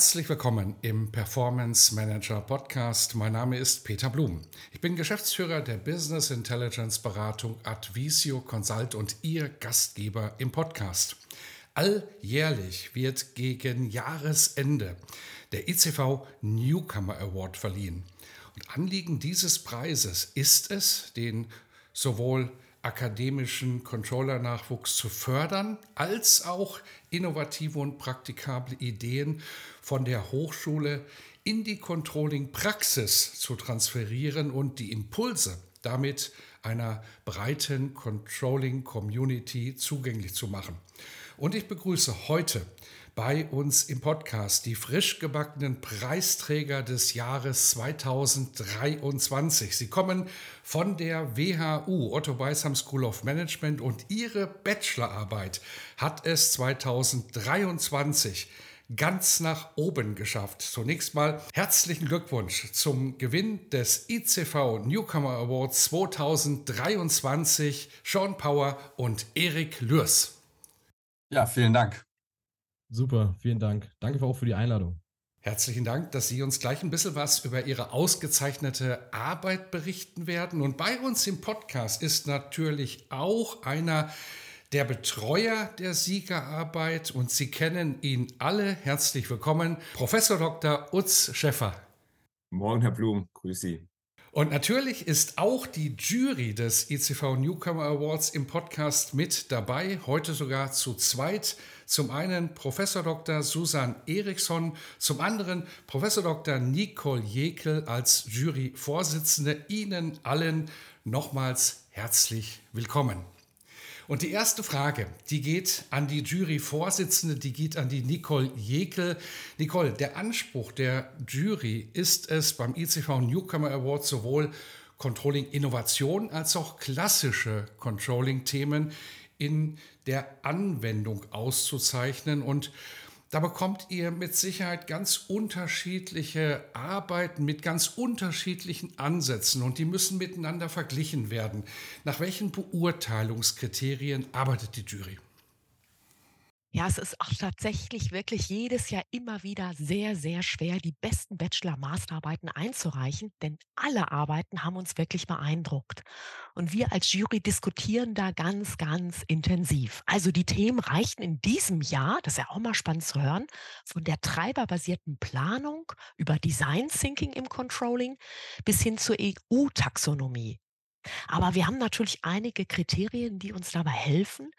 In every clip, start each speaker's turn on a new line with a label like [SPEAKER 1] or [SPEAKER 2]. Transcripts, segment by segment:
[SPEAKER 1] Herzlich willkommen im Performance Manager Podcast. Mein Name ist Peter Blum. Ich bin Geschäftsführer der Business Intelligence Beratung Advisio Consult und Ihr Gastgeber im Podcast. Alljährlich wird gegen Jahresende der ICV Newcomer Award verliehen. Und Anliegen dieses Preises ist es, den sowohl akademischen Controller-Nachwuchs zu fördern, als auch innovative und praktikable Ideen von der Hochschule in die Controlling-Praxis zu transferieren und die Impulse damit einer breiten Controlling-Community zugänglich zu machen. Und ich begrüße heute bei uns im Podcast die frisch gebackenen Preisträger des Jahres 2023. Sie kommen von der WHU, Otto Weisham School of Management, und ihre Bachelorarbeit hat es 2023 ganz nach oben geschafft. Zunächst mal herzlichen Glückwunsch zum Gewinn des ICV Newcomer Awards 2023, Sean Power und Erik Lürs.
[SPEAKER 2] Ja, vielen Dank.
[SPEAKER 3] Super, vielen Dank. Danke auch für die Einladung.
[SPEAKER 1] Herzlichen Dank, dass Sie uns gleich ein bisschen was über Ihre ausgezeichnete Arbeit berichten werden. Und bei uns im Podcast ist natürlich auch einer der Betreuer der Siegerarbeit und Sie kennen ihn alle. Herzlich willkommen, Professor Dr. Utz Schäffer.
[SPEAKER 2] Morgen, Herr Blum, grüße Sie.
[SPEAKER 1] Und natürlich ist auch die Jury des ECV Newcomer Awards im Podcast mit dabei, heute sogar zu zweit. Zum einen Professor Dr. Susan Eriksson, zum anderen Professor Dr. Nicole Jekel als Juryvorsitzende. Ihnen allen nochmals herzlich willkommen. Und die erste Frage, die geht an die Juryvorsitzende, die geht an die Nicole Jekel. Nicole, der Anspruch der Jury ist es beim ICV Newcomer Award sowohl Controlling Innovation als auch klassische Controlling-Themen in der Anwendung auszuzeichnen. Und da bekommt ihr mit Sicherheit ganz unterschiedliche Arbeiten mit ganz unterschiedlichen Ansätzen und die müssen miteinander verglichen werden. Nach welchen Beurteilungskriterien arbeitet die Jury?
[SPEAKER 4] Ja, es ist auch tatsächlich wirklich jedes Jahr immer wieder sehr, sehr schwer, die besten Bachelor-Masterarbeiten einzureichen, denn alle Arbeiten haben uns wirklich beeindruckt. Und wir als Jury diskutieren da ganz, ganz intensiv. Also die Themen reichen in diesem Jahr, das ist ja auch mal spannend zu hören, von der treiberbasierten Planung über Design Thinking im Controlling bis hin zur EU-Taxonomie. Aber wir haben natürlich einige Kriterien, die uns dabei helfen,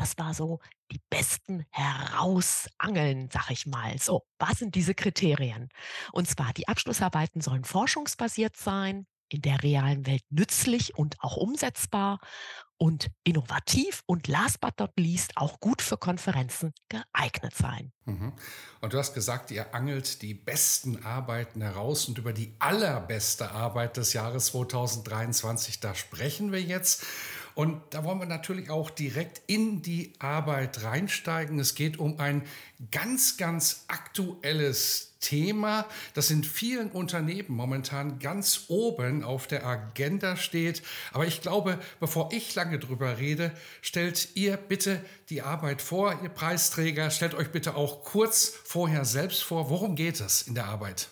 [SPEAKER 4] das war so die besten herausangeln, sag ich mal. So, was sind diese Kriterien? Und zwar, die Abschlussarbeiten sollen forschungsbasiert sein, in der realen Welt nützlich und auch umsetzbar und innovativ und last but not least auch gut für Konferenzen geeignet sein.
[SPEAKER 1] Mhm. Und du hast gesagt, ihr angelt die besten Arbeiten heraus und über die allerbeste Arbeit des Jahres 2023, da sprechen wir jetzt. Und da wollen wir natürlich auch direkt in die Arbeit reinsteigen. Es geht um ein ganz, ganz aktuelles Thema, das in vielen Unternehmen momentan ganz oben auf der Agenda steht. Aber ich glaube, bevor ich lange drüber rede, stellt ihr bitte die Arbeit vor, ihr Preisträger. Stellt euch bitte auch kurz vorher selbst vor. Worum geht es in der Arbeit?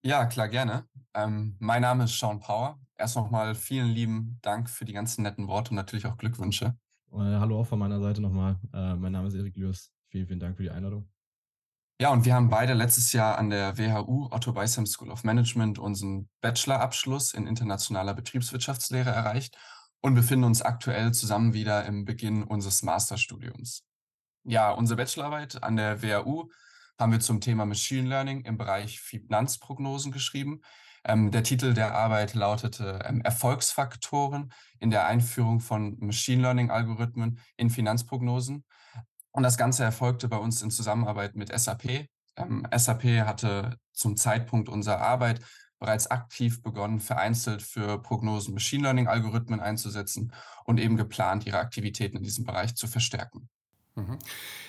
[SPEAKER 2] Ja, klar, gerne. Ähm, mein Name ist Sean Power. Erst nochmal vielen lieben Dank für die ganzen netten Worte und natürlich auch Glückwünsche.
[SPEAKER 3] Äh, hallo auch von meiner Seite nochmal. Äh, mein Name ist Erik Lürs. Vielen, vielen Dank für die Einladung.
[SPEAKER 2] Ja, und wir haben beide letztes Jahr an der WHU Otto Beisheim School of Management unseren Bachelorabschluss in internationaler Betriebswirtschaftslehre erreicht und befinden uns aktuell zusammen wieder im Beginn unseres Masterstudiums. Ja, unsere Bachelorarbeit an der WHU haben wir zum Thema Machine Learning im Bereich Finanzprognosen geschrieben. Ähm, der Titel der Arbeit lautete ähm, Erfolgsfaktoren in der Einführung von Machine Learning-Algorithmen in Finanzprognosen. Und das Ganze erfolgte bei uns in Zusammenarbeit mit SAP. Ähm, SAP hatte zum Zeitpunkt unserer Arbeit bereits aktiv begonnen, vereinzelt für Prognosen Machine Learning-Algorithmen einzusetzen und eben geplant, ihre Aktivitäten in diesem Bereich zu verstärken.
[SPEAKER 1] Mhm.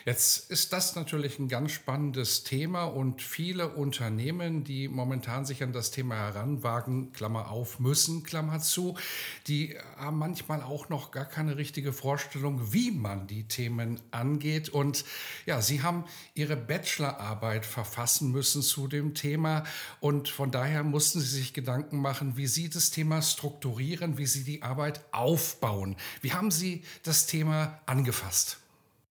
[SPEAKER 1] Jetzt ist das natürlich ein ganz spannendes Thema und viele Unternehmen, die momentan sich an das Thema heranwagen, Klammer auf, müssen, Klammer zu, die haben manchmal auch noch gar keine richtige Vorstellung, wie man die Themen angeht. Und ja, sie haben ihre Bachelorarbeit verfassen müssen zu dem Thema und von daher mussten sie sich Gedanken machen, wie sie das Thema strukturieren, wie sie die Arbeit aufbauen. Wie haben sie das Thema angefasst?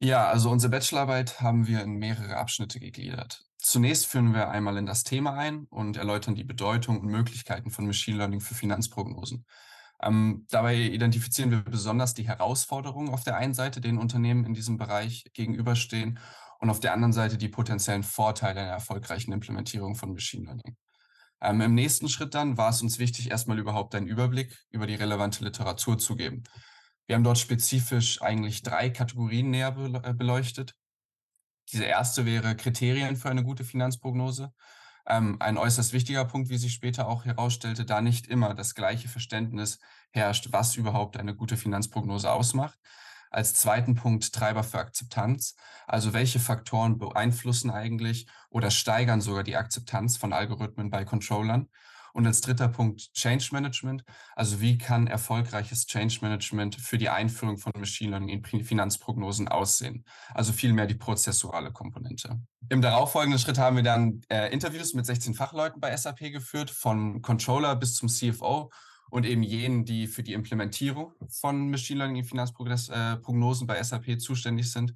[SPEAKER 2] Ja, also unsere Bachelorarbeit haben wir in mehrere Abschnitte gegliedert. Zunächst führen wir einmal in das Thema ein und erläutern die Bedeutung und Möglichkeiten von Machine Learning für Finanzprognosen. Ähm, dabei identifizieren wir besonders die Herausforderungen auf der einen Seite, denen Unternehmen in diesem Bereich gegenüberstehen, und auf der anderen Seite die potenziellen Vorteile einer erfolgreichen Implementierung von Machine Learning. Ähm, Im nächsten Schritt dann war es uns wichtig, erstmal überhaupt einen Überblick über die relevante Literatur zu geben. Wir haben dort spezifisch eigentlich drei Kategorien näher äh, beleuchtet. Diese erste wäre Kriterien für eine gute Finanzprognose. Ähm, ein äußerst wichtiger Punkt, wie sich später auch herausstellte, da nicht immer das gleiche Verständnis herrscht, was überhaupt eine gute Finanzprognose ausmacht. Als zweiten Punkt Treiber für Akzeptanz. Also welche Faktoren beeinflussen eigentlich oder steigern sogar die Akzeptanz von Algorithmen bei Controllern? Und als dritter Punkt Change Management. Also wie kann erfolgreiches Change Management für die Einführung von Machine Learning in Finanzprognosen aussehen? Also vielmehr die prozessuale Komponente. Im darauffolgenden Schritt haben wir dann äh, Interviews mit 16 Fachleuten bei SAP geführt, von Controller bis zum CFO und eben jenen, die für die Implementierung von Machine Learning in Finanzprognosen äh, bei SAP zuständig sind.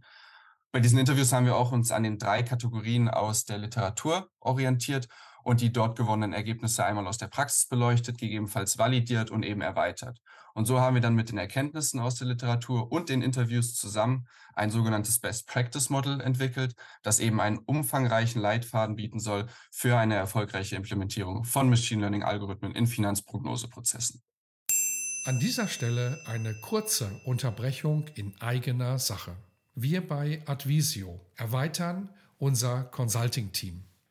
[SPEAKER 2] Bei diesen Interviews haben wir auch uns an den drei Kategorien aus der Literatur orientiert und die dort gewonnenen Ergebnisse einmal aus der Praxis beleuchtet, gegebenenfalls validiert und eben erweitert. Und so haben wir dann mit den Erkenntnissen aus der Literatur und den Interviews zusammen ein sogenanntes Best Practice Model entwickelt, das eben einen umfangreichen Leitfaden bieten soll für eine erfolgreiche Implementierung von Machine Learning Algorithmen in Finanzprognoseprozessen.
[SPEAKER 1] An dieser Stelle eine kurze Unterbrechung in eigener Sache. Wir bei Advisio erweitern unser Consulting-Team.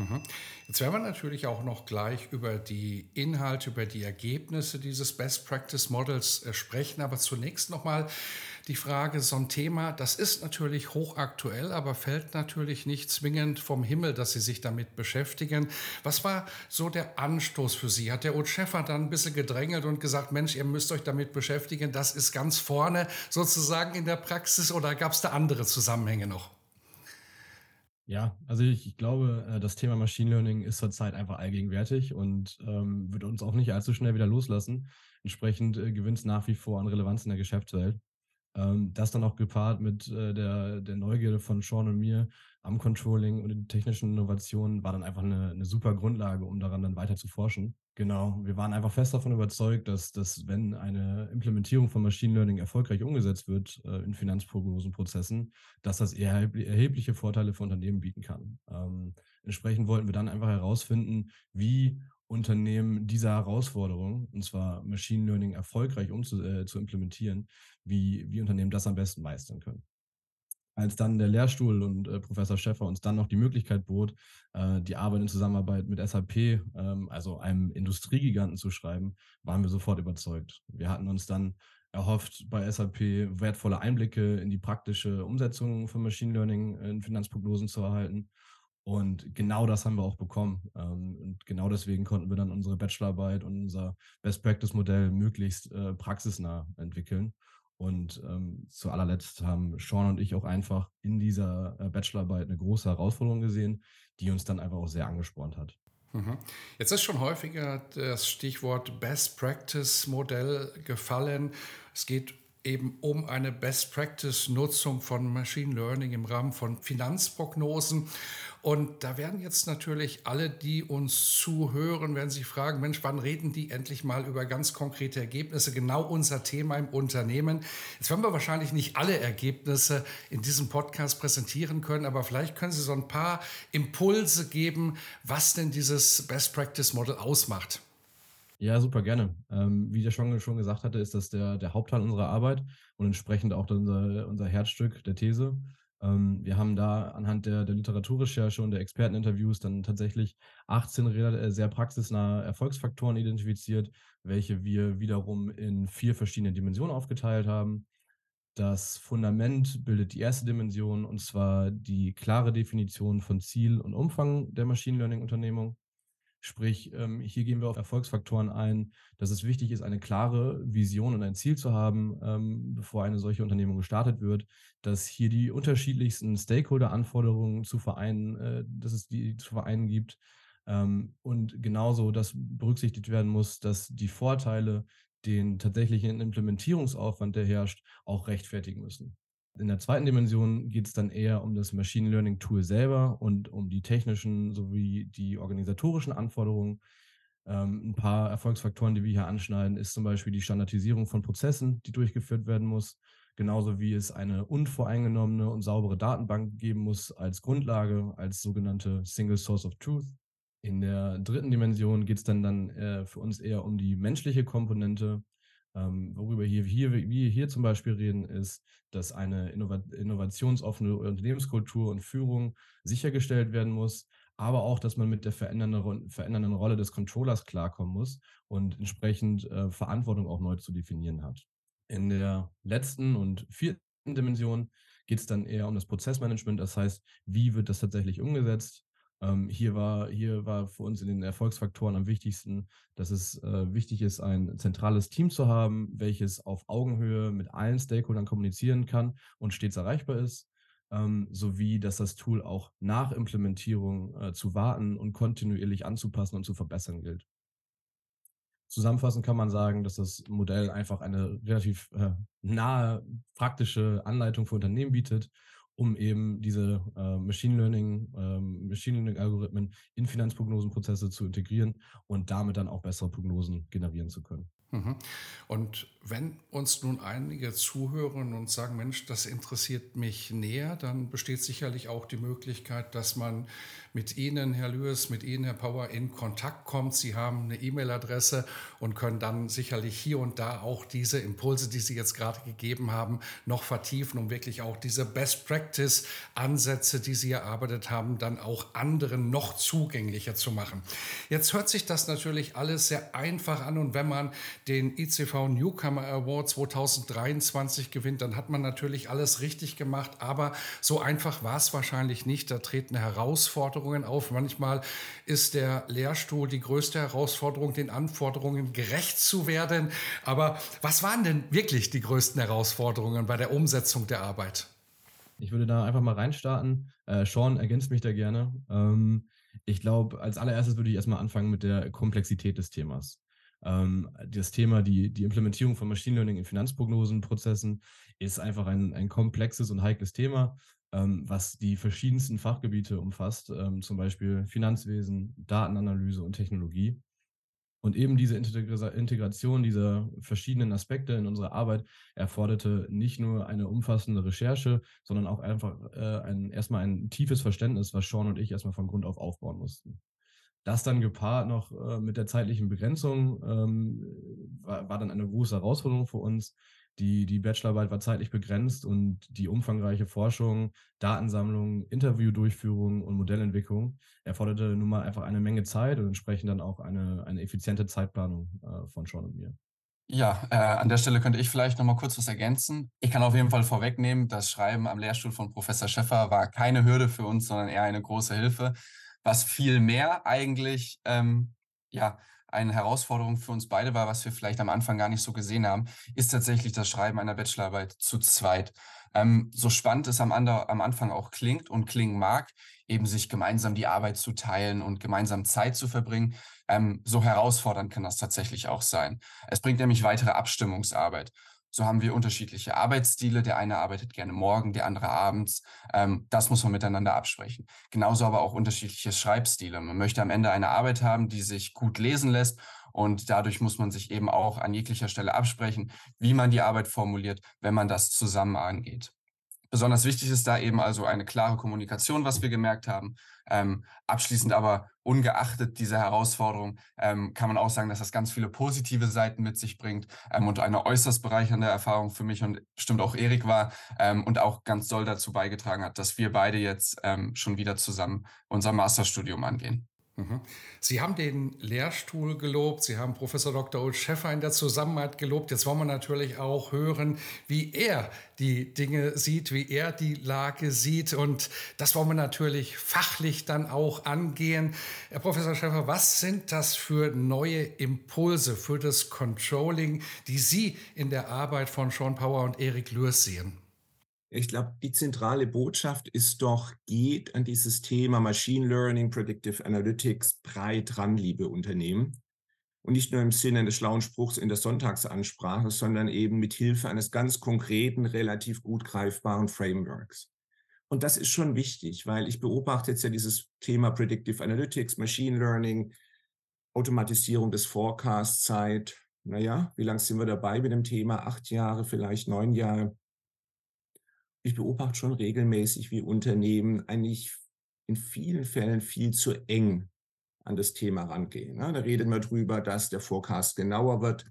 [SPEAKER 1] Mhm. Jetzt werden wir natürlich auch noch gleich über die Inhalte, über die Ergebnisse dieses Best Practice Models äh, sprechen. Aber zunächst nochmal die Frage, so ein Thema, das ist natürlich hochaktuell, aber fällt natürlich nicht zwingend vom Himmel, dass Sie sich damit beschäftigen. Was war so der Anstoß für Sie? Hat der Ot Schäffer dann ein bisschen gedrängelt und gesagt, Mensch, ihr müsst euch damit beschäftigen, das ist ganz vorne sozusagen in der Praxis oder gab es da andere Zusammenhänge noch?
[SPEAKER 3] Ja, also ich, ich glaube, äh, das Thema Machine Learning ist zurzeit einfach allgegenwärtig und ähm, wird uns auch nicht allzu schnell wieder loslassen. Entsprechend äh, gewinnt es nach wie vor an Relevanz in der Geschäftswelt. Ähm, das dann auch gepaart mit äh, der, der Neugierde von Sean und mir am Controlling und den technischen Innovationen war dann einfach eine, eine super Grundlage, um daran dann weiter zu forschen. Genau, wir waren einfach fest davon überzeugt, dass, dass wenn eine Implementierung von Machine Learning erfolgreich umgesetzt wird äh, in Finanzprognosenprozessen, dass das erhebliche Vorteile für Unternehmen bieten kann. Ähm, entsprechend wollten wir dann einfach herausfinden, wie Unternehmen dieser Herausforderung, und zwar Machine Learning erfolgreich umzu, äh, zu implementieren, wie, wie Unternehmen das am besten meistern können als dann der Lehrstuhl und äh, Professor Schäffer uns dann noch die Möglichkeit bot, äh, die Arbeit in Zusammenarbeit mit SAP, ähm, also einem Industriegiganten zu schreiben, waren wir sofort überzeugt. Wir hatten uns dann erhofft, bei SAP wertvolle Einblicke in die praktische Umsetzung von Machine Learning in Finanzprognosen zu erhalten. Und genau das haben wir auch bekommen. Ähm, und genau deswegen konnten wir dann unsere Bachelorarbeit und unser Best Practice Modell möglichst äh, praxisnah entwickeln. Und ähm, zu allerletzt haben Sean und ich auch einfach in dieser äh, Bachelorarbeit eine große Herausforderung gesehen, die uns dann einfach auch sehr angespornt hat.
[SPEAKER 1] Mhm. Jetzt ist schon häufiger das Stichwort Best Practice Modell gefallen. Es geht eben um eine Best Practice Nutzung von Machine Learning im Rahmen von Finanzprognosen. Und da werden jetzt natürlich alle, die uns zuhören, werden sich fragen, Mensch, wann reden die endlich mal über ganz konkrete Ergebnisse? Genau unser Thema im Unternehmen. Jetzt werden wir wahrscheinlich nicht alle Ergebnisse in diesem Podcast präsentieren können, aber vielleicht können Sie so ein paar Impulse geben, was denn dieses Best Practice Model ausmacht.
[SPEAKER 3] Ja, super gerne. Ähm, wie der schon, schon gesagt hatte, ist das der, der Hauptteil unserer Arbeit und entsprechend auch unser, unser Herzstück der These. Ähm, wir haben da anhand der, der Literaturrecherche und der Experteninterviews dann tatsächlich 18 äh, sehr praxisnahe Erfolgsfaktoren identifiziert, welche wir wiederum in vier verschiedene Dimensionen aufgeteilt haben. Das Fundament bildet die erste Dimension, und zwar die klare Definition von Ziel und Umfang der Machine Learning-Unternehmung. Sprich, ähm, hier gehen wir auf Erfolgsfaktoren ein, dass es wichtig ist, eine klare Vision und ein Ziel zu haben, ähm, bevor eine solche Unternehmung gestartet wird, dass hier die unterschiedlichsten Stakeholder-Anforderungen zu vereinen, äh, dass es die zu vereinen gibt. Ähm, und genauso, dass berücksichtigt werden muss, dass die Vorteile den tatsächlichen Implementierungsaufwand, der herrscht, auch rechtfertigen müssen. In der zweiten Dimension geht es dann eher um das Machine Learning Tool selber und um die technischen sowie die organisatorischen Anforderungen. Ähm, ein paar Erfolgsfaktoren, die wir hier anschneiden, ist zum Beispiel die Standardisierung von Prozessen, die durchgeführt werden muss, genauso wie es eine unvoreingenommene und saubere Datenbank geben muss als Grundlage, als sogenannte Single Source of Truth. In der dritten Dimension geht es dann, dann äh, für uns eher um die menschliche Komponente, ähm, worüber hier, hier, wir hier zum Beispiel reden, ist, dass eine innovat innovationsoffene Unternehmenskultur und Führung sichergestellt werden muss, aber auch, dass man mit der verändernden, verändernden Rolle des Controllers klarkommen muss und entsprechend äh, Verantwortung auch neu zu definieren hat. In der letzten und vierten Dimension geht es dann eher um das Prozessmanagement, das heißt, wie wird das tatsächlich umgesetzt? Ähm, hier, war, hier war für uns in den Erfolgsfaktoren am wichtigsten, dass es äh, wichtig ist, ein zentrales Team zu haben, welches auf Augenhöhe mit allen Stakeholdern kommunizieren kann und stets erreichbar ist, ähm, sowie dass das Tool auch nach Implementierung äh, zu warten und kontinuierlich anzupassen und zu verbessern gilt. Zusammenfassend kann man sagen, dass das Modell einfach eine relativ äh, nahe praktische Anleitung für Unternehmen bietet um eben diese äh, Machine Learning, ähm, Machine Learning Algorithmen in Finanzprognosenprozesse zu integrieren und damit dann auch bessere Prognosen generieren zu können.
[SPEAKER 1] Mhm. Und wenn uns nun einige zuhören und sagen, Mensch, das interessiert mich näher, dann besteht sicherlich auch die Möglichkeit, dass man mit Ihnen, Herr Lewis, mit Ihnen, Herr Power, in Kontakt kommt. Sie haben eine E-Mail-Adresse und können dann sicherlich hier und da auch diese Impulse, die Sie jetzt gerade gegeben haben, noch vertiefen, um wirklich auch diese Best-Practice-Ansätze, die Sie erarbeitet haben, dann auch anderen noch zugänglicher zu machen. Jetzt hört sich das natürlich alles sehr einfach an und wenn man den ICV Newcomer Award 2023 gewinnt, dann hat man natürlich alles richtig gemacht, aber so einfach war es wahrscheinlich nicht. Da treten Herausforderungen auf. Manchmal ist der Lehrstuhl die größte Herausforderung, den Anforderungen gerecht zu werden. Aber was waren denn wirklich die größten Herausforderungen bei der Umsetzung der Arbeit?
[SPEAKER 3] Ich würde da einfach mal reinstarten. Äh, Sean ergänzt mich da gerne. Ähm, ich glaube, als allererstes würde ich erstmal anfangen mit der Komplexität des Themas. Ähm, das Thema, die, die Implementierung von Machine Learning in Finanzprognosenprozessen ist einfach ein, ein komplexes und heikles Thema, was die verschiedensten Fachgebiete umfasst, ähm, zum Beispiel Finanzwesen, Datenanalyse und Technologie. Und eben diese Integration dieser verschiedenen Aspekte in unserer Arbeit erforderte nicht nur eine umfassende Recherche, sondern auch einfach äh, ein, erstmal ein tiefes Verständnis, was Sean und ich erstmal von Grund auf aufbauen mussten. Das dann gepaart noch äh, mit der zeitlichen Begrenzung ähm, war, war, dann eine große Herausforderung für uns. Die, die Bachelorarbeit war zeitlich begrenzt und die umfangreiche Forschung, Datensammlung, Interviewdurchführung und Modellentwicklung erforderte nun mal einfach eine Menge Zeit und entsprechend dann auch eine, eine effiziente Zeitplanung äh, von Sean und mir.
[SPEAKER 2] Ja, äh, an der Stelle könnte ich vielleicht noch mal kurz was ergänzen. Ich kann auf jeden Fall vorwegnehmen, das Schreiben am Lehrstuhl von Professor Schäffer war keine Hürde für uns, sondern eher eine große Hilfe was viel mehr eigentlich ähm, ja, eine Herausforderung für uns beide war, was wir vielleicht am Anfang gar nicht so gesehen haben, ist tatsächlich das Schreiben einer Bachelorarbeit zu zweit. Ähm, so spannend es am, am Anfang auch klingt und klingen mag, eben sich gemeinsam die Arbeit zu teilen und gemeinsam Zeit zu verbringen, ähm, so herausfordernd kann das tatsächlich auch sein. Es bringt nämlich weitere Abstimmungsarbeit. So haben wir unterschiedliche Arbeitsstile. Der eine arbeitet gerne morgen, der andere abends. Ähm, das muss man miteinander absprechen. Genauso aber auch unterschiedliche Schreibstile. Man möchte am Ende eine Arbeit haben, die sich gut lesen lässt. Und dadurch muss man sich eben auch an jeglicher Stelle absprechen, wie man die Arbeit formuliert, wenn man das zusammen angeht. Besonders wichtig ist da eben also eine klare Kommunikation, was wir gemerkt haben. Ähm, abschließend aber ungeachtet dieser Herausforderung ähm, kann man auch sagen, dass das ganz viele positive Seiten mit sich bringt ähm, und eine äußerst bereichernde Erfahrung für mich und bestimmt auch Erik war ähm, und auch ganz doll dazu beigetragen hat, dass wir beide jetzt ähm, schon wieder zusammen unser Masterstudium angehen.
[SPEAKER 1] Mhm. Sie haben den Lehrstuhl gelobt, Sie haben Professor Dr. Ulf Schäffer in der Zusammenarbeit gelobt. Jetzt wollen wir natürlich auch hören, wie er die Dinge sieht, wie er die Lage sieht. Und das wollen wir natürlich fachlich dann auch angehen. Herr Professor Schäffer, was sind das für neue Impulse für das Controlling, die Sie in der Arbeit von Sean Power und Erik Lürs sehen?
[SPEAKER 5] Ich glaube, die zentrale Botschaft ist doch, geht an dieses Thema Machine Learning, Predictive Analytics breit ran, liebe Unternehmen. Und nicht nur im Sinne des schlauen Spruchs in der Sonntagsansprache, sondern eben mit Hilfe eines ganz konkreten, relativ gut greifbaren Frameworks. Und das ist schon wichtig, weil ich beobachte jetzt ja dieses Thema Predictive Analytics, Machine Learning, Automatisierung des Forecasts seit, naja, wie lange sind wir dabei mit dem Thema? Acht Jahre, vielleicht neun Jahre ich beobachte schon regelmäßig, wie Unternehmen eigentlich in vielen Fällen viel zu eng an das Thema rangehen. Da redet man drüber, dass der Forecast genauer wird.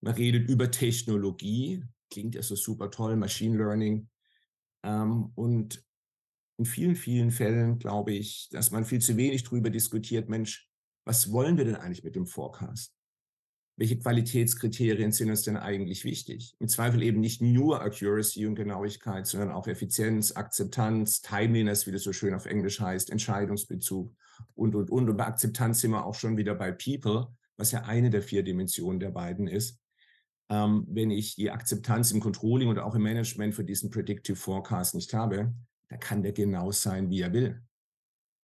[SPEAKER 5] Man redet über Technologie, klingt ja so super toll, Machine Learning. Ähm, und in vielen, vielen Fällen glaube ich, dass man viel zu wenig drüber diskutiert, Mensch, was wollen wir denn eigentlich mit dem Forecast? Welche Qualitätskriterien sind uns denn eigentlich wichtig? Im Zweifel eben nicht nur Accuracy und Genauigkeit, sondern auch Effizienz, Akzeptanz, Timeliness, wie das so schön auf Englisch heißt, Entscheidungsbezug und, und, und. Und bei Akzeptanz sind wir auch schon wieder bei People, was ja eine der vier Dimensionen der beiden ist. Ähm, wenn ich die Akzeptanz im Controlling und auch im Management für diesen Predictive Forecast nicht habe, dann kann der genau sein, wie er will.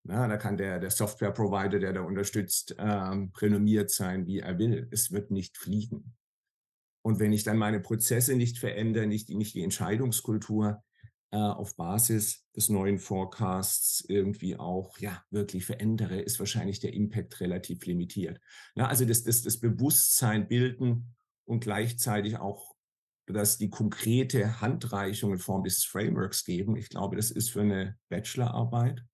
[SPEAKER 5] Na, da kann der, der Software-Provider, der da unterstützt, ähm, renommiert sein, wie er will. Es wird nicht fliegen. Und wenn ich dann meine Prozesse nicht verändere, nicht, nicht die Entscheidungskultur äh, auf Basis des neuen Forecasts irgendwie auch ja wirklich verändere, ist wahrscheinlich der Impact relativ limitiert. Na, also das, das, das Bewusstsein bilden und gleichzeitig auch dass die konkrete Handreichung in Form des Frameworks geben. Ich glaube, das ist für eine Bachelorarbeit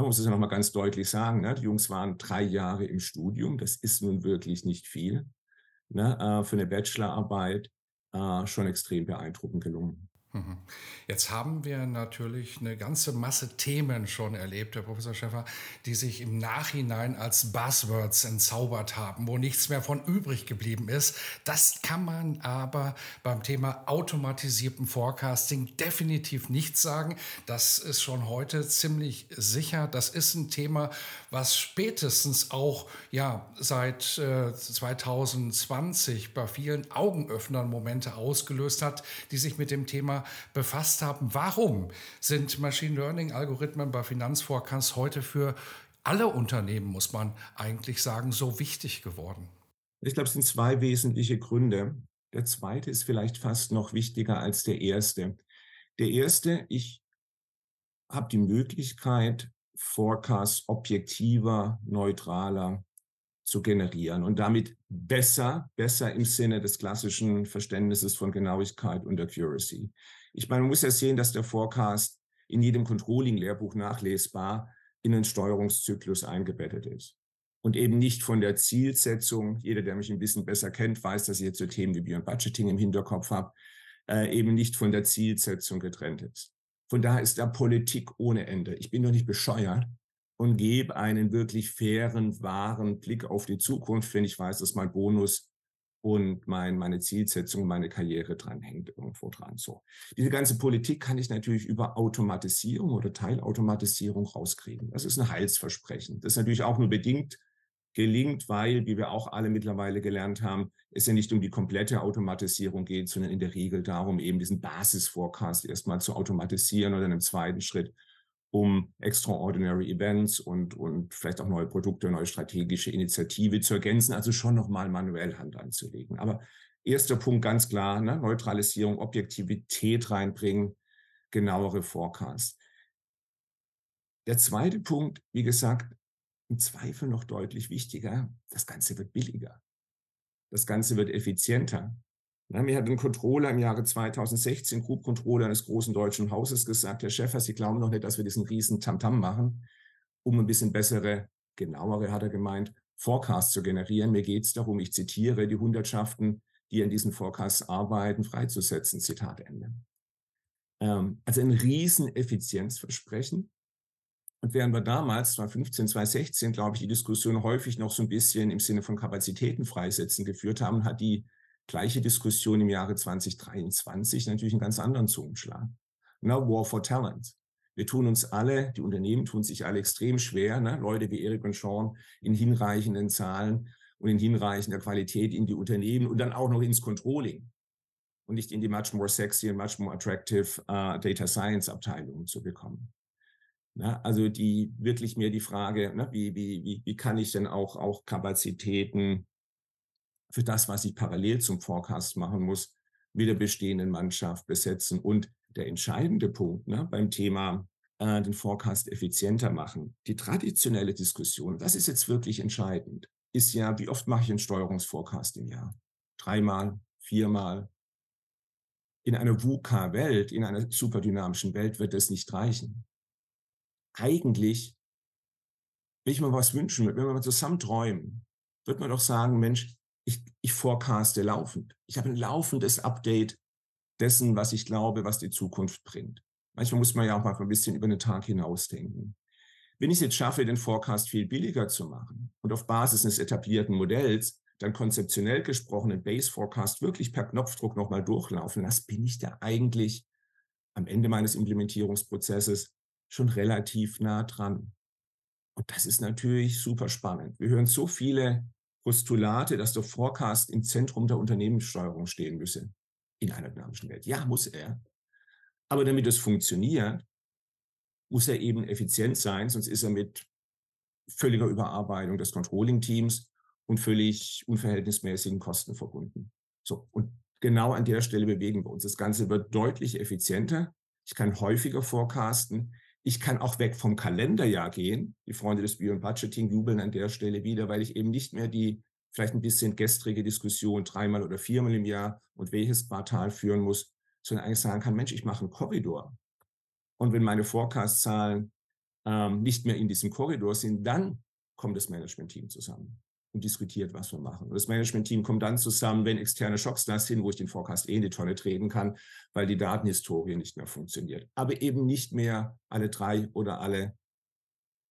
[SPEAKER 5] man muss es ja nochmal ganz deutlich sagen, ne? die Jungs waren drei Jahre im Studium, das ist nun wirklich nicht viel. Ne? Äh, für eine Bachelorarbeit äh, schon extrem beeindruckend gelungen.
[SPEAKER 1] Jetzt haben wir natürlich eine ganze Masse Themen schon erlebt, Herr Professor Schäffer, die sich im Nachhinein als Buzzwords entzaubert haben, wo nichts mehr von übrig geblieben ist. Das kann man aber beim Thema automatisierten Forecasting definitiv nicht sagen. Das ist schon heute ziemlich sicher. Das ist ein Thema, was spätestens auch ja seit äh, 2020 bei vielen Augenöffnern Momente ausgelöst hat, die sich mit dem Thema befasst haben. Warum sind Machine Learning-Algorithmen bei Finanzforecasts heute für alle Unternehmen, muss man eigentlich sagen, so wichtig geworden?
[SPEAKER 5] Ich glaube, es sind zwei wesentliche Gründe. Der zweite ist vielleicht fast noch wichtiger als der erste. Der erste, ich habe die Möglichkeit, Forecasts objektiver, neutraler zu generieren und damit besser, besser im Sinne des klassischen Verständnisses von Genauigkeit und Accuracy. Ich meine, man muss ja sehen, dass der Forecast in jedem Controlling-Lehrbuch nachlesbar in einen Steuerungszyklus eingebettet ist. Und eben nicht von der Zielsetzung, jeder, der mich ein bisschen besser kennt, weiß, dass ich jetzt so Themen wie Beyond Budgeting im Hinterkopf habe, äh, eben nicht von der Zielsetzung getrennt ist. Von daher ist da Politik ohne Ende. Ich bin doch nicht bescheuert, und gebe einen wirklich fairen, wahren Blick auf die Zukunft, wenn ich weiß, dass mein Bonus und mein, meine Zielsetzung, meine Karriere dranhängt irgendwo dran. So. Diese ganze Politik kann ich natürlich über Automatisierung oder Teilautomatisierung rauskriegen. Das ist ein Heilsversprechen. Das ist natürlich auch nur bedingt gelingt, weil, wie wir auch alle mittlerweile gelernt haben, es ja nicht um die komplette Automatisierung geht, sondern in der Regel darum, eben diesen Basis-Forecast erstmal zu automatisieren oder in einem zweiten Schritt, um extraordinary Events und, und vielleicht auch neue Produkte, neue strategische Initiative zu ergänzen, also schon nochmal manuell Hand anzulegen. Aber erster Punkt ganz klar, ne? Neutralisierung, Objektivität reinbringen, genauere Forecast. Der zweite Punkt, wie gesagt, im Zweifel noch deutlich wichtiger, das Ganze wird billiger. Das Ganze wird effizienter. Mir hat ein Controller im Jahre 2016, Group Controller eines großen deutschen Hauses gesagt, Herr Schäfer, Sie glauben noch nicht, dass wir diesen riesen Tamtam machen, um ein bisschen bessere, genauere, hat er gemeint, Forecasts zu generieren. Mir geht es darum, ich zitiere, die Hundertschaften, die an diesen Forecasts arbeiten, freizusetzen. Zitat Ende. Ähm, also ein riesen Effizienzversprechen, und während wir damals, 2015, 2016, glaube ich, die Diskussion häufig noch so ein bisschen im Sinne von Kapazitäten freisetzen geführt haben, hat die gleiche Diskussion im Jahre 2023 natürlich einen ganz anderen Zungenschlag. Na, War for Talent. Wir tun uns alle, die Unternehmen tun sich alle extrem schwer, ne? Leute wie Eric und Sean in hinreichenden Zahlen und in hinreichender Qualität in die Unternehmen und dann auch noch ins Controlling und nicht in die much more sexy and much more attractive uh, Data Science Abteilungen zu bekommen. Ne? Also die wirklich mir die Frage, ne, wie, wie, wie, wie kann ich denn auch, auch Kapazitäten für das, was ich parallel zum Forecast machen muss, mit der bestehenden Mannschaft besetzen. Und der entscheidende Punkt ne, beim Thema äh, den Forecast effizienter machen, die traditionelle Diskussion, das ist jetzt wirklich entscheidend, ist ja, wie oft mache ich einen Steuerungsforecast im Jahr? Dreimal, viermal. In einer VUCA-Welt, in einer superdynamischen Welt wird das nicht reichen eigentlich, wenn ich mal was wünschen würde, wenn wir mal zusammen träumen, wird man doch sagen, Mensch, ich, forecaste laufend. Ich habe ein laufendes Update dessen, was ich glaube, was die Zukunft bringt. Manchmal muss man ja auch mal ein bisschen über den Tag hinausdenken. Wenn ich es jetzt schaffe, den Forecast viel billiger zu machen und auf Basis eines etablierten Modells dann konzeptionell gesprochen den Base Forecast wirklich per Knopfdruck nochmal durchlaufen lasse, bin ich da eigentlich am Ende meines Implementierungsprozesses schon relativ nah dran. Und das ist natürlich super spannend. Wir hören so viele Postulate, dass der Forecast im Zentrum der Unternehmenssteuerung stehen müsse in einer dynamischen Welt. Ja, muss er. Aber damit es funktioniert, muss er eben effizient sein, sonst ist er mit völliger Überarbeitung des Controlling-Teams und völlig unverhältnismäßigen Kosten verbunden. So, und genau an der Stelle bewegen wir uns. Das Ganze wird deutlich effizienter. Ich kann häufiger forecasten. Ich kann auch weg vom Kalenderjahr gehen. Die Freunde des Bio- und Budgeting jubeln an der Stelle wieder, weil ich eben nicht mehr die vielleicht ein bisschen gestrige Diskussion dreimal oder viermal im Jahr und welches Quartal führen muss, sondern eigentlich sagen kann, Mensch, ich mache einen Korridor. Und wenn meine Forecast-Zahlen ähm, nicht mehr in diesem Korridor sind, dann kommt das Management-Team zusammen und diskutiert, was wir machen. Und das Management-Team kommt dann zusammen, wenn externe Schocks da sind, wo ich den Forecast eh in die Tonne treten kann, weil die Datenhistorie nicht mehr funktioniert. Aber eben nicht mehr alle drei oder alle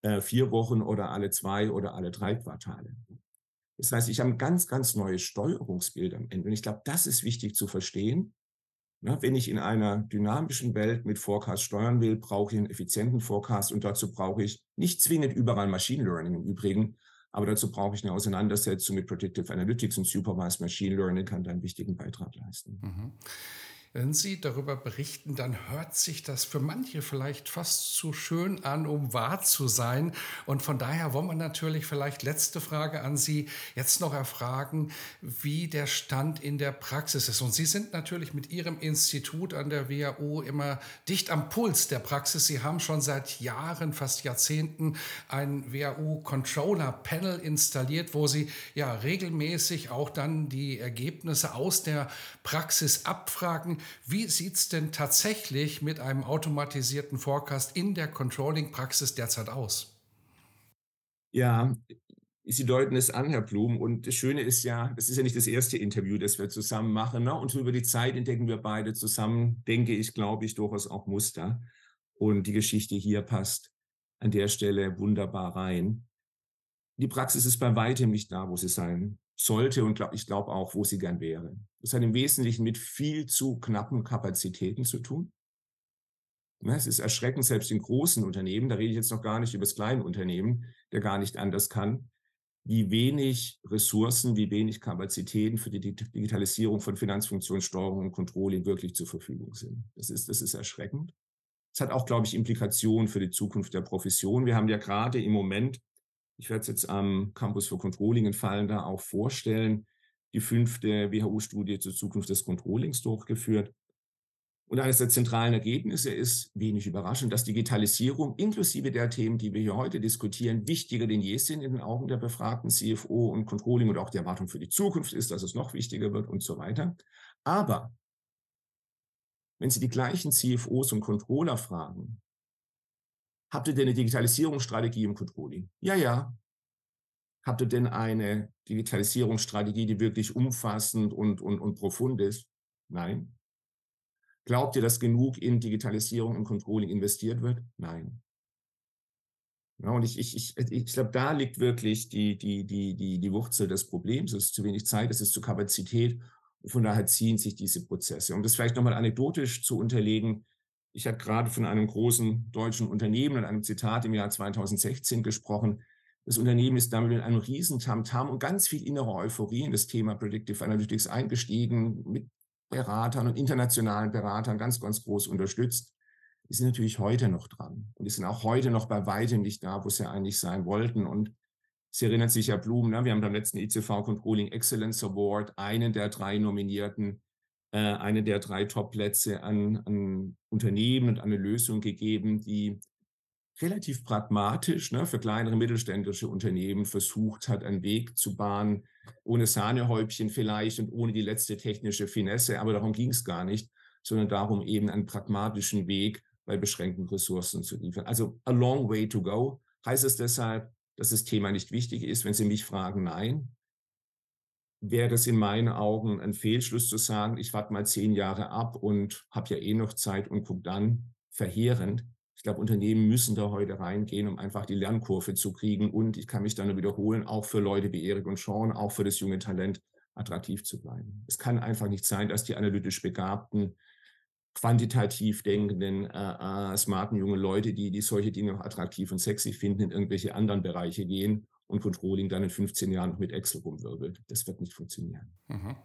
[SPEAKER 5] äh, vier Wochen oder alle zwei oder alle drei Quartale. Das heißt, ich habe ein ganz, ganz neues Steuerungsbild am Ende. Und ich glaube, das ist wichtig zu verstehen. Na, wenn ich in einer dynamischen Welt mit Forecast steuern will, brauche ich einen effizienten Forecast und dazu brauche ich nicht zwingend überall Machine Learning im Übrigen, aber dazu brauche ich eine Auseinandersetzung mit Predictive Analytics und Supervised Machine Learning kann da einen wichtigen Beitrag leisten. Mhm.
[SPEAKER 1] Wenn Sie darüber berichten, dann hört sich das für manche vielleicht fast zu schön an, um wahr zu sein. Und von daher wollen wir natürlich vielleicht letzte Frage an Sie jetzt noch erfragen, wie der Stand in der Praxis ist. Und Sie sind natürlich mit Ihrem Institut an der WHU immer dicht am Puls der Praxis. Sie haben schon seit Jahren, fast Jahrzehnten ein WHU Controller Panel installiert, wo Sie ja regelmäßig auch dann die Ergebnisse aus der Praxis abfragen. Wie sieht es denn tatsächlich mit einem automatisierten Forecast in der Controlling-Praxis derzeit aus?
[SPEAKER 5] Ja, Sie deuten es an, Herr Blum. Und das Schöne ist ja, das ist ja nicht das erste Interview, das wir zusammen machen. Ne? Und über die Zeit entdecken wir beide zusammen, denke ich, glaube ich, durchaus auch Muster. Und die Geschichte hier passt an der Stelle wunderbar rein. Die Praxis ist bei weitem nicht da, wo sie sein sollte und glaub, ich glaube auch, wo sie gern wäre. Das hat im Wesentlichen mit viel zu knappen Kapazitäten zu tun. Es ist erschreckend, selbst in großen Unternehmen, da rede ich jetzt noch gar nicht über das kleine Unternehmen, der gar nicht anders kann, wie wenig Ressourcen, wie wenig Kapazitäten für die Digitalisierung von Finanzfunktionssteuerung und Controlling wirklich zur Verfügung sind. Das ist, das ist erschreckend. Es hat auch, glaube ich, Implikationen für die Zukunft der Profession. Wir haben ja gerade im Moment, ich werde es jetzt am Campus für Controlling in da auch vorstellen, die fünfte WHO-Studie zur Zukunft des Controllings durchgeführt. Und eines der zentralen Ergebnisse ist, wenig überraschend, dass Digitalisierung inklusive der Themen, die wir hier heute diskutieren, wichtiger denn je sind in den Augen der befragten CFO und Controlling und auch die Erwartung für die Zukunft ist, dass es noch wichtiger wird und so weiter. Aber wenn Sie die gleichen CFOs und Controller fragen, habt ihr denn eine Digitalisierungsstrategie im Controlling? Ja, ja. Habt ihr denn eine Digitalisierungsstrategie, die wirklich umfassend und, und, und profund ist? Nein. Glaubt ihr, dass genug in Digitalisierung und Controlling investiert wird? Nein. Ja, und ich, ich, ich, ich glaube, da liegt wirklich die, die, die, die, die Wurzel des Problems. Es ist zu wenig Zeit, es ist zu Kapazität. Von daher ziehen sich diese Prozesse. Um das vielleicht nochmal anekdotisch zu unterlegen, ich habe gerade von einem großen deutschen Unternehmen und einem Zitat im Jahr 2016 gesprochen. Das Unternehmen ist damit mit einem riesen Tamtam und ganz viel innere Euphorie in das Thema Predictive Analytics eingestiegen, mit Beratern und internationalen Beratern ganz, ganz groß unterstützt. Die sind natürlich heute noch dran. Und die sind auch heute noch bei weitem nicht da, wo sie eigentlich sein wollten. Und Sie erinnern sich ja, Blum, ne? wir haben beim letzten ICV Controlling Excellence Award einen der drei Nominierten, äh, eine der drei Top-Plätze an, an Unternehmen und eine Lösung gegeben, die relativ pragmatisch ne, für kleinere mittelständische Unternehmen versucht hat, einen Weg zu bahnen, ohne Sahnehäubchen vielleicht und ohne die letzte technische Finesse. Aber darum ging es gar nicht, sondern darum eben einen pragmatischen Weg bei beschränkten Ressourcen zu liefern. Also a long way to go. Heißt es deshalb, dass das Thema nicht wichtig ist? Wenn Sie mich fragen, nein. Wäre es in meinen Augen ein Fehlschluss zu sagen, ich warte mal zehn Jahre ab und habe ja eh noch Zeit und gucke dann verheerend. Ich glaube, Unternehmen müssen da heute reingehen, um einfach die Lernkurve zu kriegen. Und ich kann mich dann nur wiederholen, auch für Leute wie Erik und Sean, auch für das junge Talent attraktiv zu bleiben. Es kann einfach nicht sein, dass die analytisch Begabten, quantitativ denkenden, äh, äh, smarten junge Leute, die, die solche Dinge auch attraktiv und sexy finden, in irgendwelche anderen Bereiche gehen und Controlling dann in 15 Jahren noch mit Excel rumwirbelt. Das wird nicht funktionieren.
[SPEAKER 1] Mhm.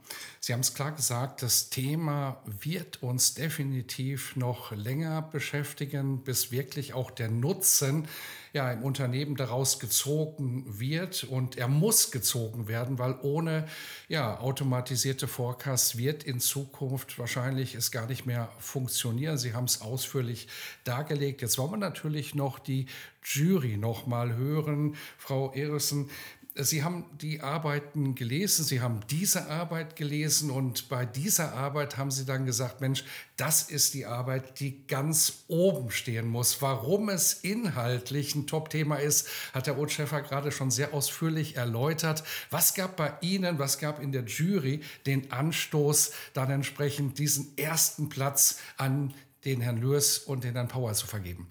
[SPEAKER 1] Sie haben es klar gesagt, das Thema wird uns definitiv noch länger beschäftigen, bis wirklich auch der Nutzen ja im Unternehmen daraus gezogen wird und er muss gezogen werden, weil ohne ja automatisierte Forecasts wird in Zukunft wahrscheinlich es gar nicht mehr funktionieren. Sie haben es ausführlich dargelegt. Jetzt wollen wir natürlich noch die Jury noch mal hören. Frau Erissen, Sie haben die Arbeiten gelesen, Sie haben diese Arbeit gelesen und bei dieser Arbeit haben Sie dann gesagt, Mensch, das ist die Arbeit, die ganz oben stehen muss. Warum es inhaltlich ein Top-Thema ist, hat der Otscheffer gerade schon sehr ausführlich erläutert. Was gab bei Ihnen, was gab in der Jury den Anstoß, dann entsprechend diesen ersten Platz an den Herrn Lürs und den Herrn Power zu vergeben?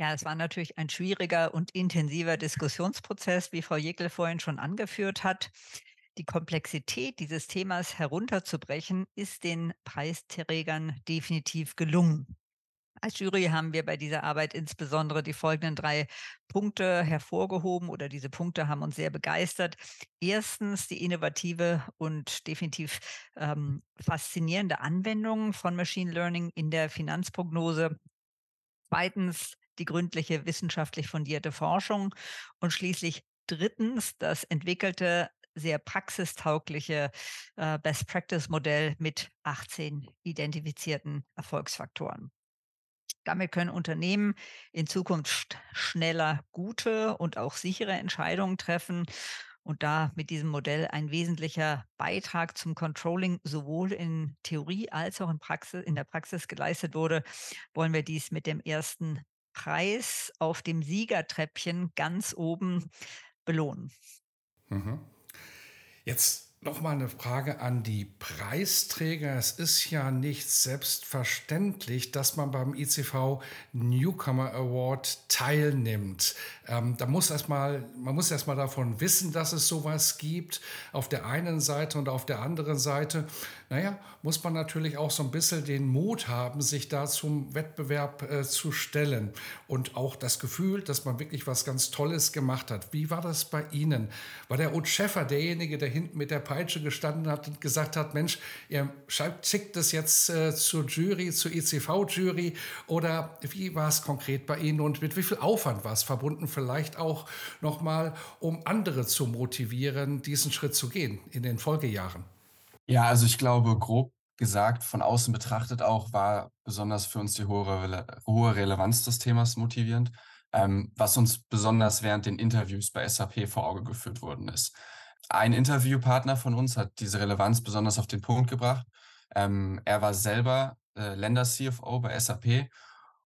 [SPEAKER 6] Ja, es war natürlich ein schwieriger und intensiver Diskussionsprozess, wie Frau Jekyll vorhin schon angeführt hat. Die Komplexität dieses Themas herunterzubrechen, ist den Preisträgern definitiv gelungen. Als Jury haben wir bei dieser Arbeit insbesondere die folgenden drei Punkte hervorgehoben oder diese Punkte haben uns sehr begeistert. Erstens die innovative und definitiv ähm, faszinierende Anwendung von Machine Learning in der Finanzprognose. Zweitens die gründliche wissenschaftlich fundierte Forschung und schließlich drittens das entwickelte sehr praxistaugliche äh, Best-Practice-Modell mit 18 identifizierten Erfolgsfaktoren. Damit können Unternehmen in Zukunft schneller gute und auch sichere Entscheidungen treffen und da mit diesem Modell ein wesentlicher Beitrag zum Controlling sowohl in Theorie als auch in, Praxis, in der Praxis geleistet wurde, wollen wir dies mit dem ersten Preis auf dem Siegertreppchen ganz oben belohnen.
[SPEAKER 1] Mhm. Jetzt Nochmal eine Frage an die Preisträger. Es ist ja nicht selbstverständlich, dass man beim ICV Newcomer Award teilnimmt. Ähm, da muss erstmal, man muss erstmal davon wissen, dass es sowas gibt, auf der einen Seite und auf der anderen Seite naja, muss man natürlich auch so ein bisschen den Mut haben, sich da zum Wettbewerb äh, zu stellen und auch das Gefühl, dass man wirklich was ganz Tolles gemacht hat. Wie war das bei Ihnen? War der Ut Schäffer derjenige, der hinten mit der Peitsche gestanden hat und gesagt hat, Mensch, ihr schickt das jetzt äh, zur Jury, zur ECV-Jury oder wie war es konkret bei Ihnen und mit wie viel Aufwand war es verbunden, vielleicht auch nochmal, um andere zu motivieren, diesen Schritt zu gehen in den Folgejahren?
[SPEAKER 2] Ja, also ich glaube, grob gesagt, von außen betrachtet auch, war besonders für uns die hohe, hohe Relevanz des Themas motivierend, ähm, was uns besonders während den Interviews bei SAP vor Auge geführt worden ist. Ein Interviewpartner von uns hat diese Relevanz besonders auf den Punkt gebracht. Ähm, er war selber äh, Länder-CFO bei SAP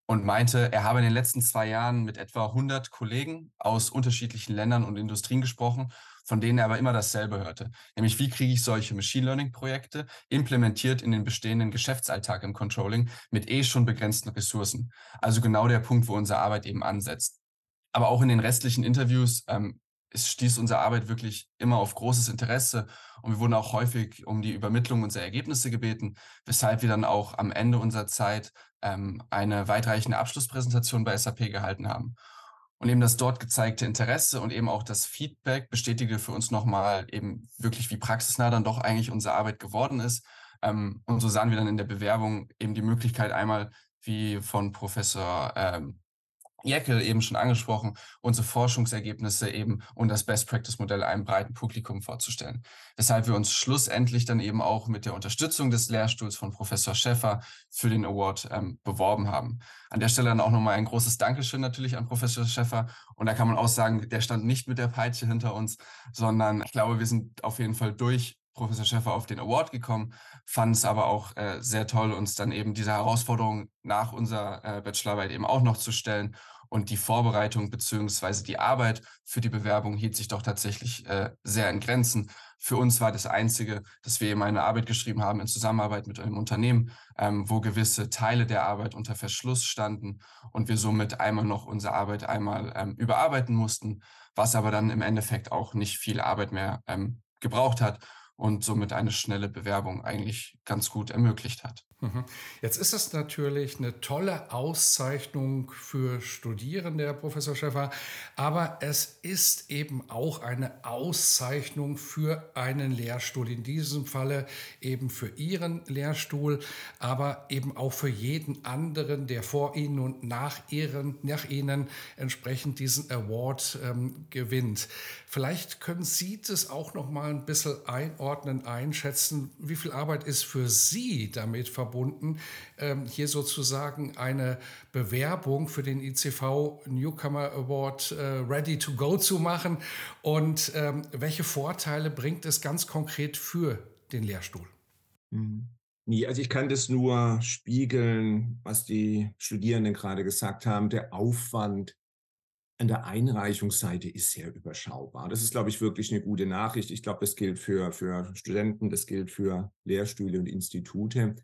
[SPEAKER 2] und meinte, er habe in den letzten zwei Jahren mit etwa 100 Kollegen aus unterschiedlichen Ländern und Industrien gesprochen, von denen er aber immer dasselbe hörte. Nämlich, wie kriege ich solche Machine Learning-Projekte implementiert in den bestehenden Geschäftsalltag im Controlling mit eh schon begrenzten Ressourcen? Also genau der Punkt, wo unsere Arbeit eben ansetzt. Aber auch in den restlichen Interviews ähm, es stieß unsere Arbeit wirklich immer auf großes Interesse und wir wurden auch häufig um die Übermittlung unserer Ergebnisse gebeten, weshalb wir dann auch am Ende unserer Zeit ähm, eine weitreichende Abschlusspräsentation bei SAP gehalten haben. Und eben das dort gezeigte Interesse und eben auch das Feedback bestätigte für uns nochmal eben wirklich, wie praxisnah dann doch eigentlich unsere Arbeit geworden ist. Ähm, und so sahen wir dann in der Bewerbung eben die Möglichkeit einmal, wie von Professor ähm, Jeckel eben schon angesprochen, unsere Forschungsergebnisse eben und das Best-Practice-Modell einem breiten Publikum vorzustellen. Weshalb wir uns schlussendlich dann eben auch mit der Unterstützung des Lehrstuhls von Professor Schäffer für den Award ähm, beworben haben. An der Stelle dann auch nochmal ein großes Dankeschön natürlich an Professor Schäffer. Und da kann man auch sagen, der stand nicht mit der Peitsche hinter uns, sondern ich glaube, wir sind auf jeden Fall durch Professor Schäffer auf den Award gekommen, fand es aber auch äh, sehr toll, uns dann eben diese Herausforderung nach unserer äh, Bachelorarbeit eben auch noch zu stellen und die Vorbereitung beziehungsweise die Arbeit für die Bewerbung hielt sich doch tatsächlich äh, sehr in Grenzen. Für uns war das Einzige, dass wir eben eine Arbeit geschrieben haben in Zusammenarbeit mit einem Unternehmen, ähm, wo gewisse Teile der Arbeit unter Verschluss standen und wir somit einmal noch unsere Arbeit einmal ähm, überarbeiten mussten, was aber dann im Endeffekt auch nicht viel Arbeit mehr ähm, gebraucht hat und somit eine schnelle Bewerbung eigentlich ganz gut ermöglicht hat.
[SPEAKER 1] Mhm. Jetzt ist es natürlich eine tolle Auszeichnung für Studierende, Herr Professor Schäffer, aber es ist eben auch eine Auszeichnung für einen Lehrstuhl, in diesem Falle eben für Ihren Lehrstuhl, aber eben auch für jeden anderen, der vor Ihnen und nach, Ihren, nach Ihnen entsprechend diesen Award ähm, gewinnt. Vielleicht können Sie das auch noch mal ein bisschen einordnen, einschätzen, wie viel Arbeit ist für Sie damit verbunden? Verbunden, ähm, hier sozusagen eine Bewerbung für den ICV Newcomer Award äh, ready to go zu machen und ähm, welche Vorteile bringt es ganz konkret für den Lehrstuhl?
[SPEAKER 5] Mhm. Nee, also ich kann das nur spiegeln, was die Studierenden gerade gesagt haben. Der Aufwand an der Einreichungsseite ist sehr überschaubar. Das ist, glaube ich, wirklich eine gute Nachricht. Ich glaube, das gilt für, für Studenten, das gilt für Lehrstühle und Institute.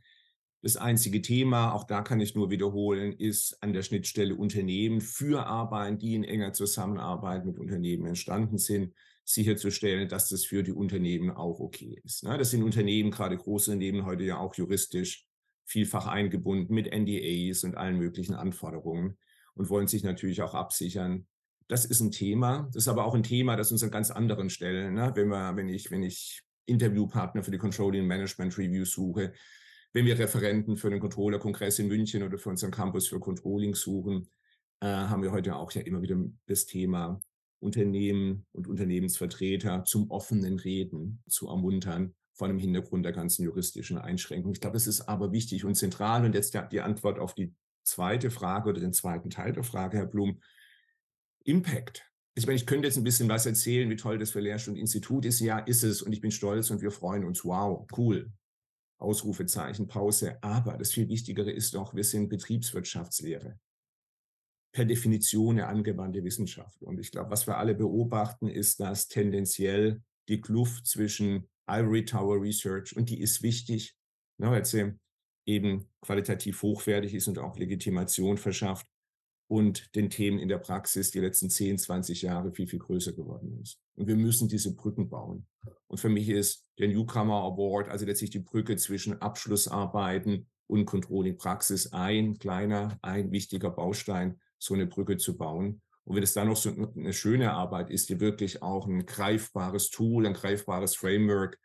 [SPEAKER 5] Das einzige Thema, auch da kann ich nur wiederholen, ist an der Schnittstelle Unternehmen für Arbeiten, die in enger Zusammenarbeit mit Unternehmen entstanden sind, sicherzustellen, dass das für die Unternehmen auch okay ist. Ne? Das sind Unternehmen, gerade große Unternehmen, heute ja auch juristisch vielfach eingebunden mit NDAs und allen möglichen Anforderungen und wollen sich natürlich auch absichern. Das ist ein Thema. Das ist aber auch ein Thema, das uns an ganz anderen Stellen, ne? wenn, wir, wenn ich, wenn ich Interviewpartner für die Controlling Management Review suche, wenn wir Referenten für den Controller-Kongress in München oder für unseren Campus für Controlling suchen, äh, haben wir heute auch ja immer wieder das Thema Unternehmen und Unternehmensvertreter zum offenen Reden zu ermuntern, vor dem Hintergrund der ganzen juristischen Einschränkungen. Ich glaube, es ist aber wichtig und zentral. Und jetzt die Antwort auf die zweite Frage oder den zweiten Teil der Frage, Herr Blum. Impact. Ich meine, ich könnte jetzt ein bisschen was erzählen, wie toll das für Lehrstuhl und Institut ist. Ja, ist es. Und ich bin stolz und wir freuen uns. Wow, cool. Ausrufezeichen, Pause. Aber das viel Wichtigere ist doch, wir sind Betriebswirtschaftslehre. Per Definition eine angewandte Wissenschaft. Und ich glaube, was wir alle beobachten, ist, dass tendenziell die Kluft zwischen Ivory Tower Research, und die ist wichtig, ne, weil sie eben qualitativ hochwertig ist und auch Legitimation verschafft, und den Themen in der Praxis die letzten 10, 20 Jahre viel, viel größer geworden ist. Und wir müssen diese Brücken bauen. Und für mich ist der Newcomer Award, also letztlich die Brücke zwischen Abschlussarbeiten und Controlling-Praxis ein kleiner, ein wichtiger Baustein, so eine Brücke zu bauen. Und wenn es dann noch so eine schöne Arbeit ist, die wirklich auch ein greifbares Tool, ein greifbares Framework,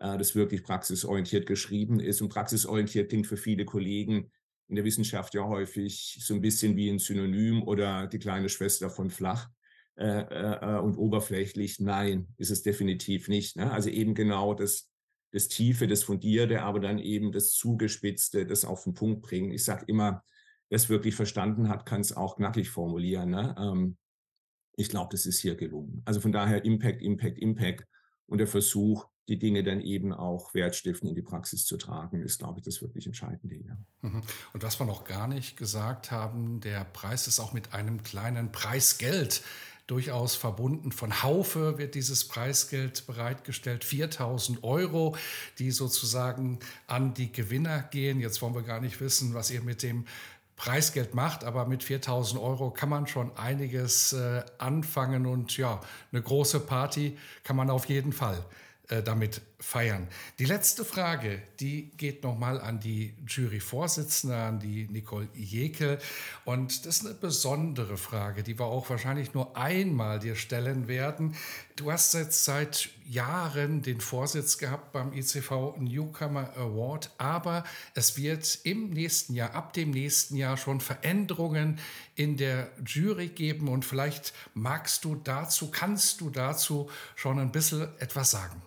[SPEAKER 5] äh, das wirklich praxisorientiert geschrieben ist. Und praxisorientiert klingt für viele Kollegen in der Wissenschaft ja häufig so ein bisschen wie ein Synonym oder die kleine Schwester von flach äh, äh, und oberflächlich. Nein, ist es definitiv nicht. Ne? Also eben genau das, das Tiefe, das Fundierte, aber dann eben das Zugespitzte, das auf den Punkt bringen. Ich sage immer, wer es wirklich verstanden hat, kann es auch knackig formulieren. Ne? Ähm, ich glaube, das ist hier gelungen. Also von daher Impact, Impact, Impact und der Versuch, die Dinge dann eben auch wertstiftend in die Praxis zu tragen, ist, glaube ich, das wirklich Entscheidende hier.
[SPEAKER 1] Mhm. Und was wir noch gar nicht gesagt haben, der Preis ist auch mit einem kleinen Preisgeld durchaus verbunden. Von Haufe wird dieses Preisgeld bereitgestellt, 4000 Euro, die sozusagen an die Gewinner gehen. Jetzt wollen wir gar nicht wissen, was ihr mit dem Preisgeld macht, aber mit 4000 Euro kann man schon einiges äh, anfangen und ja, eine große Party kann man auf jeden Fall äh, damit feiern. Die letzte Frage, die geht nochmal an die Juryvorsitzende, an die Nicole Jekel. Und das ist eine besondere Frage, die wir auch wahrscheinlich nur einmal dir stellen werden. Du hast jetzt seit Jahren den Vorsitz gehabt beim ICV Newcomer Award, aber es wird im nächsten Jahr, ab dem nächsten Jahr schon Veränderungen in der Jury geben. Und vielleicht magst du dazu, kannst du dazu schon ein bisschen etwas sagen.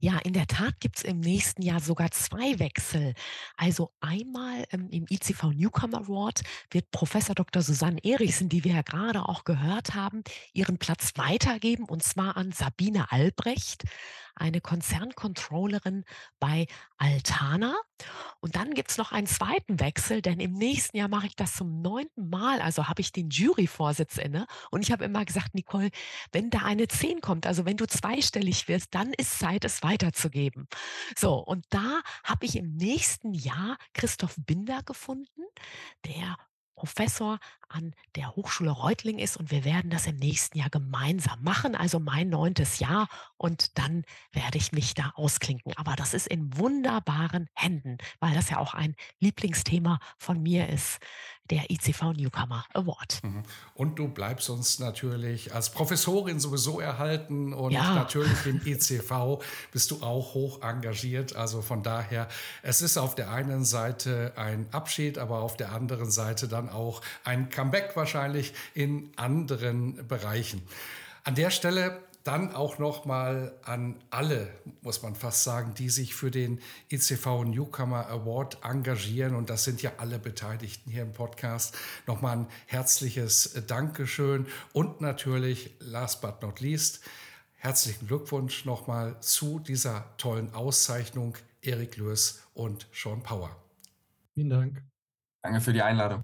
[SPEAKER 4] Ja, in der Tat gibt es im nächsten Jahr sogar zwei Wechsel. Also einmal ähm, im ICV Newcomer Award wird Professor Dr. Susanne Erichsen, die wir ja gerade auch gehört haben, ihren Platz weitergeben und zwar an Sabine Albrecht, eine Konzerncontrollerin bei Altana. Und dann gibt es noch einen zweiten Wechsel, denn im nächsten Jahr mache ich das zum neunten Mal. Also habe ich den Juryvorsitz inne. Und ich habe immer gesagt, Nicole, wenn da eine 10 kommt, also wenn du zweistellig wirst, dann ist Zeit, es weiterzugeben. So, und da habe ich im nächsten Jahr Christoph Binder gefunden, der Professor an der Hochschule Reutling ist und wir werden das im nächsten Jahr gemeinsam machen, also mein neuntes Jahr und dann werde ich mich da ausklinken. Aber das ist in wunderbaren Händen, weil das ja auch ein Lieblingsthema von mir ist der ICV Newcomer Award. Mhm.
[SPEAKER 1] Und du bleibst uns natürlich als Professorin sowieso erhalten und ja. natürlich im ICV bist du auch hoch engagiert. Also von daher, es ist auf der einen Seite ein Abschied, aber auf der anderen Seite dann auch ein Comeback wahrscheinlich in anderen Bereichen. An der Stelle dann auch noch mal an alle, muss man fast sagen, die sich für den ICV Newcomer Award engagieren. Und das sind ja alle Beteiligten hier im Podcast. Nochmal ein herzliches Dankeschön. Und natürlich, last but not least, herzlichen Glückwunsch nochmal zu dieser tollen Auszeichnung, Erik Lewis und Sean Power.
[SPEAKER 2] Vielen Dank. Danke für die Einladung.